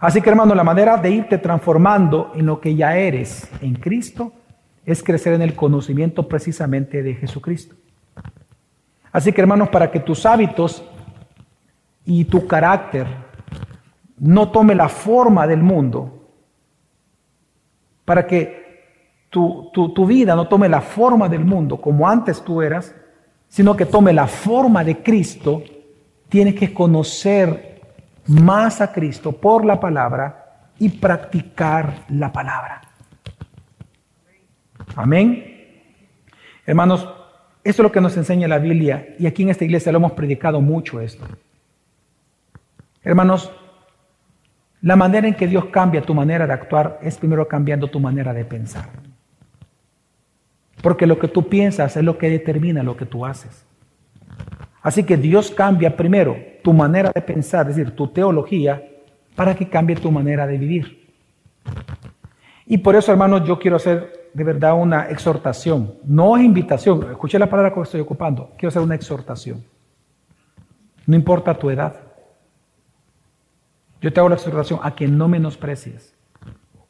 Así que hermano, la manera de irte transformando en lo que ya eres en Cristo es crecer en el conocimiento precisamente de Jesucristo. Así que hermanos, para que tus hábitos y tu carácter no tome la forma del mundo, para que tu, vida no tome la forma del mundo como antes tú eras, sino que tome la forma de Cristo, tienes que conocer más a Cristo por la palabra y practicar la palabra. Amén. Hermanos, eso es lo que nos enseña la Biblia y aquí en esta iglesia lo hemos predicado mucho esto. Hermanos, la manera en que Dios cambia tu manera de actuar es primero cambiando tu manera de pensar. Porque lo que tú piensas es lo que determina lo que tú haces. Así que Dios cambia primero tu manera de pensar, es decir, tu teología, para que cambie tu manera de vivir. Y por eso, hermanos, yo quiero hacer de verdad una exhortación. No es invitación. Escuché la palabra que estoy ocupando. Quiero hacer una exhortación. No importa tu edad. Yo te hago la exhortación a que no menosprecies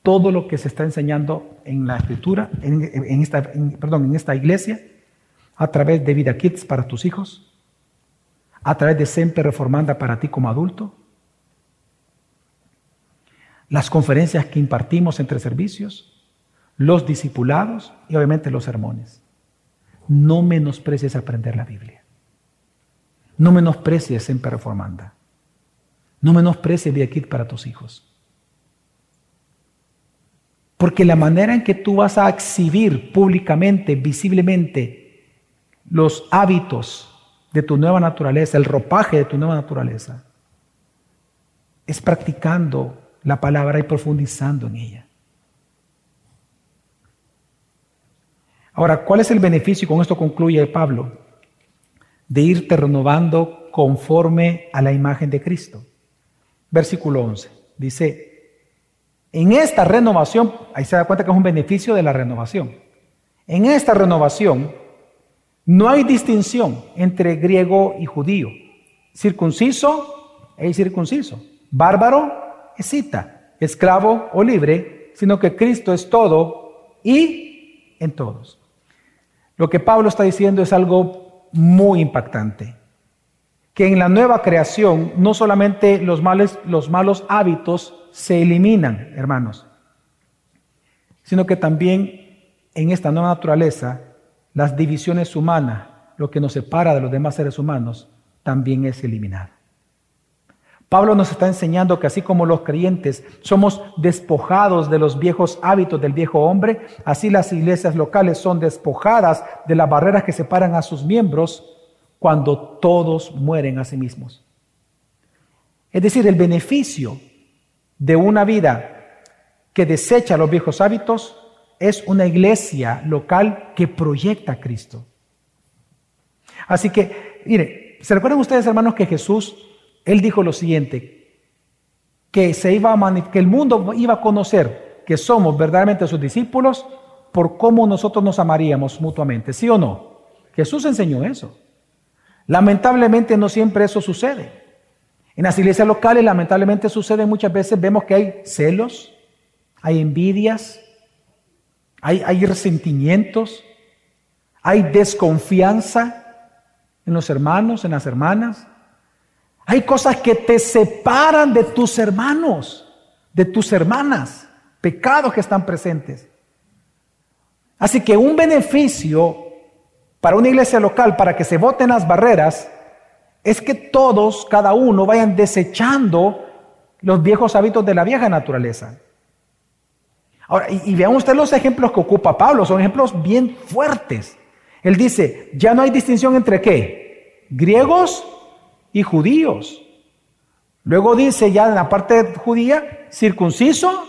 todo lo que se está enseñando en la escritura, en, esta, perdón, en esta iglesia, a través de Vida Kids para tus hijos, a través de Semper Reformanda para ti como adulto, las conferencias que impartimos entre servicios, los discipulados y obviamente los sermones. No menosprecies aprender la Biblia. No menosprecies Semper Reformanda. No menosprecies Vida Kids para tus hijos. Porque la manera en que tú vas a exhibir públicamente, visiblemente, los hábitos de tu nueva naturaleza, el ropaje de tu nueva naturaleza, es practicando la palabra y profundizando en ella. Ahora, ¿cuál es el beneficio? Y con esto concluye Pablo, de irte renovando conforme a la imagen de Cristo. Versículo 11. Dice, en esta renovación, ahí se da cuenta que es un beneficio de la renovación. En esta renovación no hay distinción entre griego y judío, circunciso e incircunciso, bárbaro, escita, esclavo o libre, sino que Cristo es todo y en todos. Lo que Pablo está diciendo es algo muy impactante. Que en la nueva creación no solamente los, males, los malos hábitos se eliminan, hermanos, sino que también en esta nueva naturaleza las divisiones humanas, lo que nos separa de los demás seres humanos, también es eliminado. Pablo nos está enseñando que así como los creyentes somos despojados de los viejos hábitos del viejo hombre, así las iglesias locales son despojadas de las barreras que separan a sus miembros cuando todos mueren a sí mismos. Es decir, el beneficio de una vida que desecha los viejos hábitos es una iglesia local que proyecta a Cristo. Así que, mire, ¿se recuerdan ustedes, hermanos, que Jesús él dijo lo siguiente, que, se iba a que el mundo iba a conocer que somos verdaderamente sus discípulos por cómo nosotros nos amaríamos mutuamente, ¿sí o no? Jesús enseñó eso. Lamentablemente no siempre eso sucede. En las iglesias locales lamentablemente sucede muchas veces, vemos que hay celos, hay envidias, hay, resentimientos, hay desconfianza en los hermanos, en las hermanas. Hay cosas que te separan de tus hermanos, de tus hermanas, pecados que están presentes. Así que un beneficio para una iglesia local, para que se voten las barreras, es que todos, cada uno, vayan desechando los viejos hábitos de la vieja naturaleza. Ahora, y, vean ustedes los ejemplos que ocupa Pablo, son ejemplos bien fuertes. Él dice, ya no hay distinción entre qué? Griegos y judíos. Luego dice ya en la parte judía, circunciso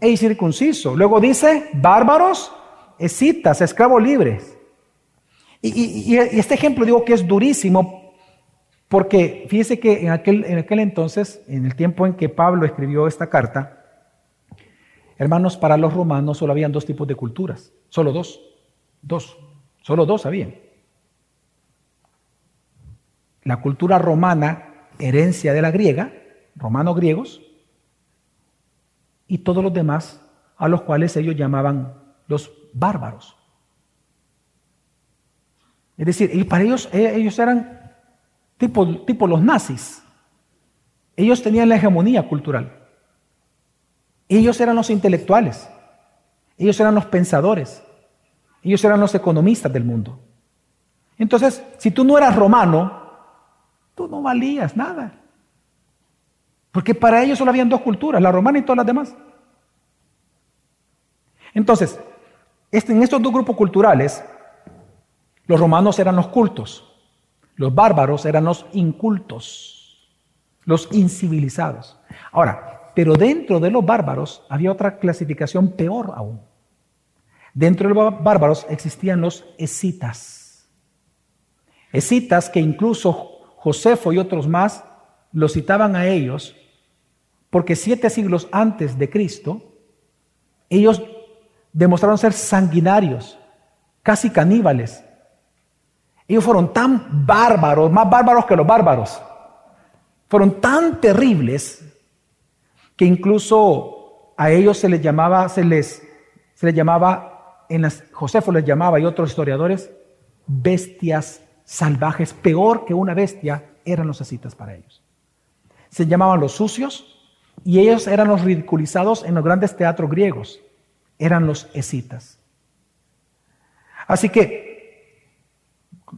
e incircunciso. Luego dice, bárbaros, escitas, esclavos libres. Y, este ejemplo digo que es durísimo porque fíjese que en aquel, en aquel entonces, en el tiempo en que Pablo escribió esta carta, hermanos, para los romanos solo habían dos tipos de culturas, solo dos, dos, solo dos habían la cultura romana, herencia de la griega, romanos griegos, y todos los demás a los cuales ellos llamaban los bárbaros. Es decir, y para ellos, eh, ellos eran tipo, tipo los nazis. Ellos tenían la hegemonía cultural. Ellos eran los intelectuales. Ellos eran los pensadores. Ellos eran los economistas del mundo. Entonces, si tú no eras romano, tú no valías nada. Porque para ellos solo habían dos culturas, la romana y todas las demás. Entonces, este, en estos dos grupos culturales, los romanos eran los cultos, los bárbaros eran los incultos, los incivilizados. Ahora, pero dentro de los bárbaros había otra clasificación peor aún. Dentro de los bárbaros existían los escitas. Escitas que incluso Josefo y otros más los citaban a ellos porque siete siglos antes de Cristo, ellos demostraron ser sanguinarios, casi caníbales. Ellos fueron tan bárbaros, más bárbaros que los bárbaros. Fueron tan terribles que incluso a ellos se les llamaba, se les, se les llamaba, en las, Josefo les llamaba y otros historiadores, bestias salvajes, peor que una bestia, eran los ascitas para ellos. Se llamaban los sucios y ellos eran los ridiculizados en los grandes teatros griegos. Eran los escitas. Así que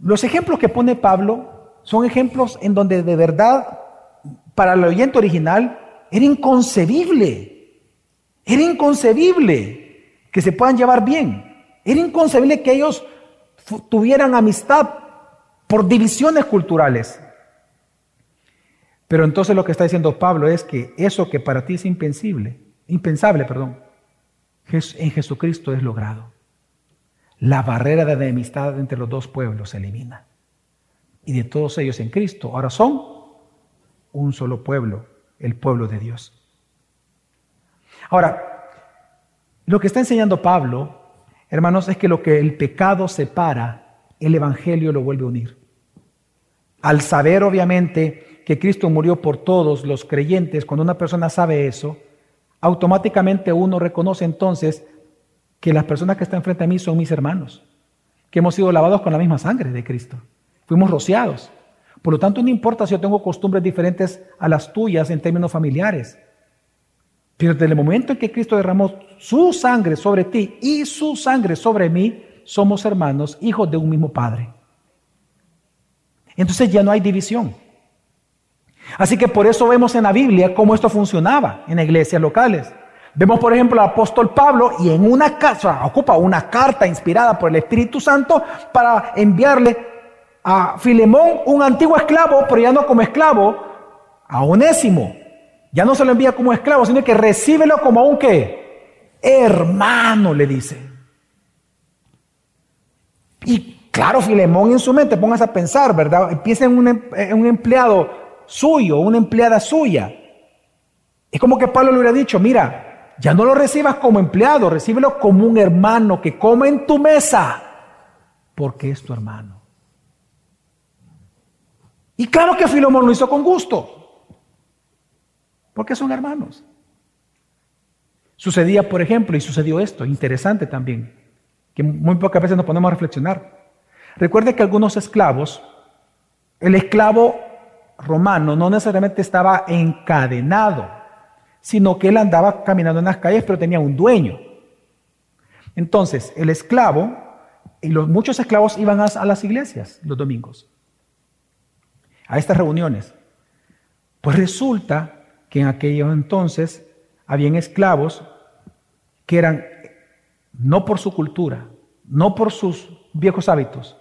los ejemplos que pone Pablo son ejemplos en donde de verdad, para el oyente original, era inconcebible. Era inconcebible que se puedan llevar bien. Era inconcebible que ellos tuvieran amistad por divisiones culturales. Pero entonces lo que está diciendo Pablo es que eso que para ti es impensable, impensable, perdón, en Jesucristo es logrado. La barrera de enemistad entre los dos pueblos se elimina. Y de todos ellos en Cristo ahora son un solo pueblo, el pueblo de Dios. Ahora, lo que está enseñando Pablo, hermanos, es que lo que el pecado separa, el Evangelio lo vuelve a unir. Al saber, obviamente, que Cristo murió por todos los creyentes, cuando una persona sabe eso, automáticamente uno reconoce entonces que las personas que están frente a mí son mis hermanos, que hemos sido lavados con la misma sangre de Cristo. Fuimos rociados. Por lo tanto, no importa si yo tengo costumbres diferentes a las tuyas en términos familiares. Pero desde el momento en que Cristo derramó su sangre sobre ti y su sangre sobre mí, somos hermanos, hijos de un mismo Padre. Entonces ya no hay división. Así que por eso vemos en la Biblia cómo esto funcionaba en iglesias locales. Vemos, por ejemplo, al apóstol Pablo y en una casa, ocupa una carta inspirada por el Espíritu Santo para enviarle a Filemón, un antiguo esclavo, pero ya no como esclavo, a Onésimo. Ya no se lo envía como esclavo, sino que recíbelo como un qué? Hermano, le dice. Y claro, Filemón en su mente, póngase a pensar, ¿verdad? Empieza en un, em, en un empleado suyo, una empleada suya. Es como que Pablo le hubiera dicho, mira, ya no lo recibas como empleado, recíbelo como un hermano que come en tu mesa, porque es tu hermano. Y claro que Filemón lo hizo con gusto, porque son hermanos. Sucedía, por ejemplo, y sucedió esto, interesante también, que muy pocas veces nos ponemos a reflexionar. Recuerde que algunos esclavos, el esclavo romano no necesariamente estaba encadenado, sino que él andaba caminando en las calles, pero tenía un dueño. Entonces, el esclavo, y los, muchos esclavos iban a, las iglesias los domingos, a estas reuniones. Pues resulta que en aquellos entonces habían esclavos que eran no por su cultura, no por sus viejos hábitos,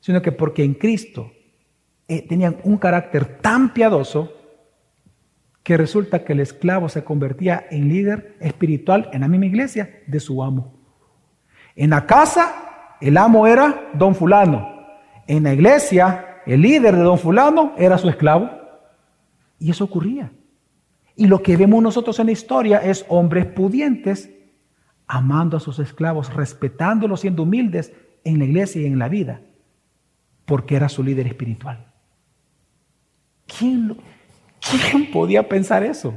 sino que porque en Cristo eh, tenían un carácter tan piadoso que resulta que el esclavo se convertía en líder espiritual en la misma iglesia de su amo. En la casa, el amo era don fulano. En la iglesia, el líder de don fulano era su esclavo. Y eso ocurría. Y lo que vemos nosotros en la historia es hombres pudientes amando a sus esclavos, respetándolos, siendo humildes en la iglesia y en la vida, porque era su líder espiritual. ¿Quién, ¿Quién podía pensar eso?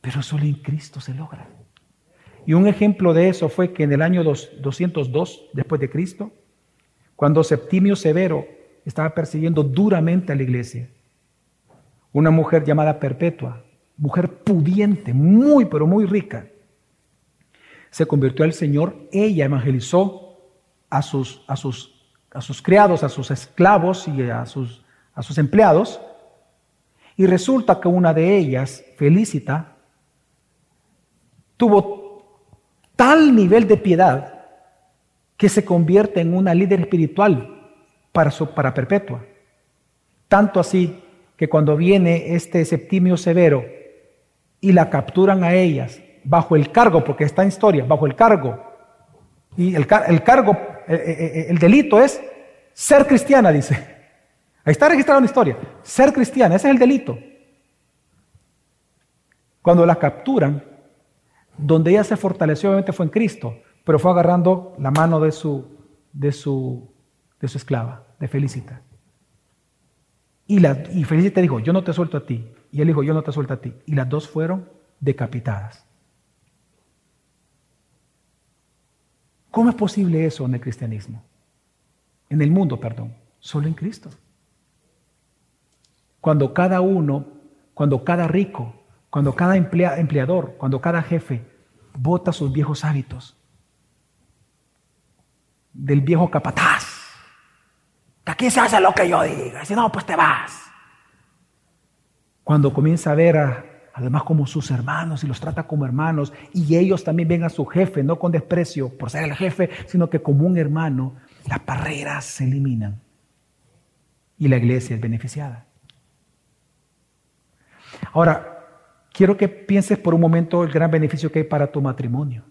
Pero solo en Cristo se logra. Y un ejemplo de eso fue que en el año 202 después de Cristo, cuando Septimio Severo estaba persiguiendo duramente a la iglesia, una mujer llamada Perpetua, mujer pudiente, muy pero muy rica, se convirtió al Señor, ella evangelizó a sus, a sus, a sus criados, a sus esclavos y a sus a sus empleados, y resulta que una de ellas, Felicita, tuvo tal nivel de piedad que se convierte en una líder espiritual para, su, para Perpetua. Tanto así que cuando viene este Septimio Severo y la capturan a ellas bajo el cargo, porque está en historia, bajo el cargo, y el, cargo, el, eh, eh, eh, el delito es ser cristiana, dice. Ahí está registrada la historia. Ser cristiana, ese es el delito. Cuando la capturan, donde ella se fortaleció obviamente fue en Cristo, pero fue agarrando la mano de su, de su, de su esclava, de Felicita. Y, la, y Felicita dijo, yo no te suelto a ti. Y él dijo, yo no te suelto a ti. Y las dos fueron decapitadas. ¿Cómo es posible eso en el cristianismo? En el mundo, perdón. Solo en Cristo. Cuando cada uno, cuando cada rico, cuando cada empleador, cuando cada jefe vota sus viejos hábitos del viejo capataz. Que aquí se hace lo que yo diga, si no, pues te vas. Cuando comienza a ver a, además como sus hermanos y los trata como hermanos y ellos también ven a su jefe, no con desprecio por ser el jefe, sino que como un hermano, las barreras se eliminan y la iglesia es beneficiada. Ahora, quiero que pienses por un momento el gran beneficio que hay para tu matrimonio.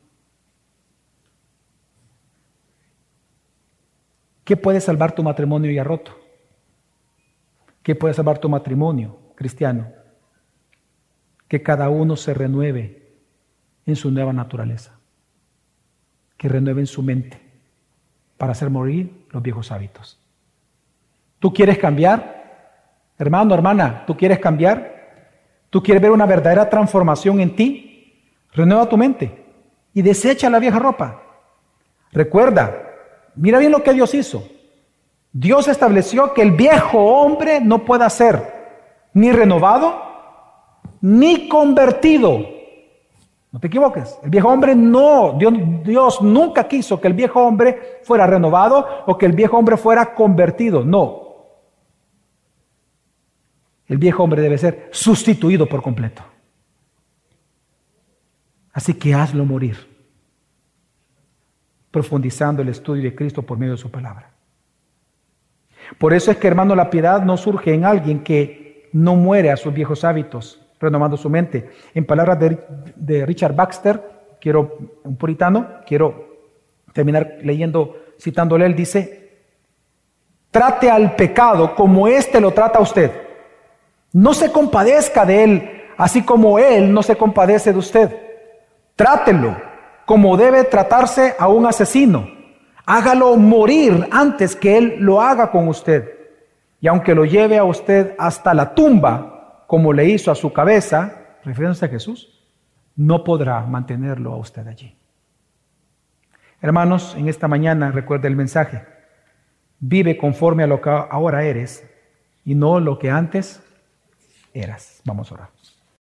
¿Qué puede salvar tu matrimonio ya roto? ¿Qué puede salvar tu matrimonio cristiano? Que cada uno se renueve en su nueva naturaleza, que renueve en su mente para hacer morir los viejos hábitos. ¿Tú quieres cambiar? Hermano, hermana, ¿tú quieres cambiar? ¿Tú quieres ver una verdadera transformación en ti? Renueva tu mente y desecha la vieja ropa. Recuerda, mira bien lo que Dios hizo. Dios estableció que el viejo hombre no pueda ser ni renovado ni convertido. No te equivoques. El viejo hombre no, Dios, Dios, nunca quiso que el viejo hombre fuera renovado o que el viejo hombre fuera convertido. No. El viejo hombre debe ser sustituido por completo. Así que hazlo morir, profundizando el estudio de Cristo por medio de su palabra. Por eso es que, hermano, la piedad no surge en alguien que no muere a sus viejos hábitos, renovando su mente. En palabras de, Richard Baxter, quiero, un puritano, quiero terminar leyendo, citándole, él dice, trate al pecado como éste lo trata a usted. No se compadezca de él, así como él no se compadece de usted. Trátelo como debe tratarse a un asesino. Hágalo morir antes que él lo haga con usted. Y aunque lo lleve a usted hasta la tumba, como le hizo a su cabeza, refiriéndose a Jesús, no podrá mantenerlo a usted allí. Hermanos, en esta mañana recuerde el mensaje. Vive conforme a lo que ahora eres y no lo que antes Vamos a orar.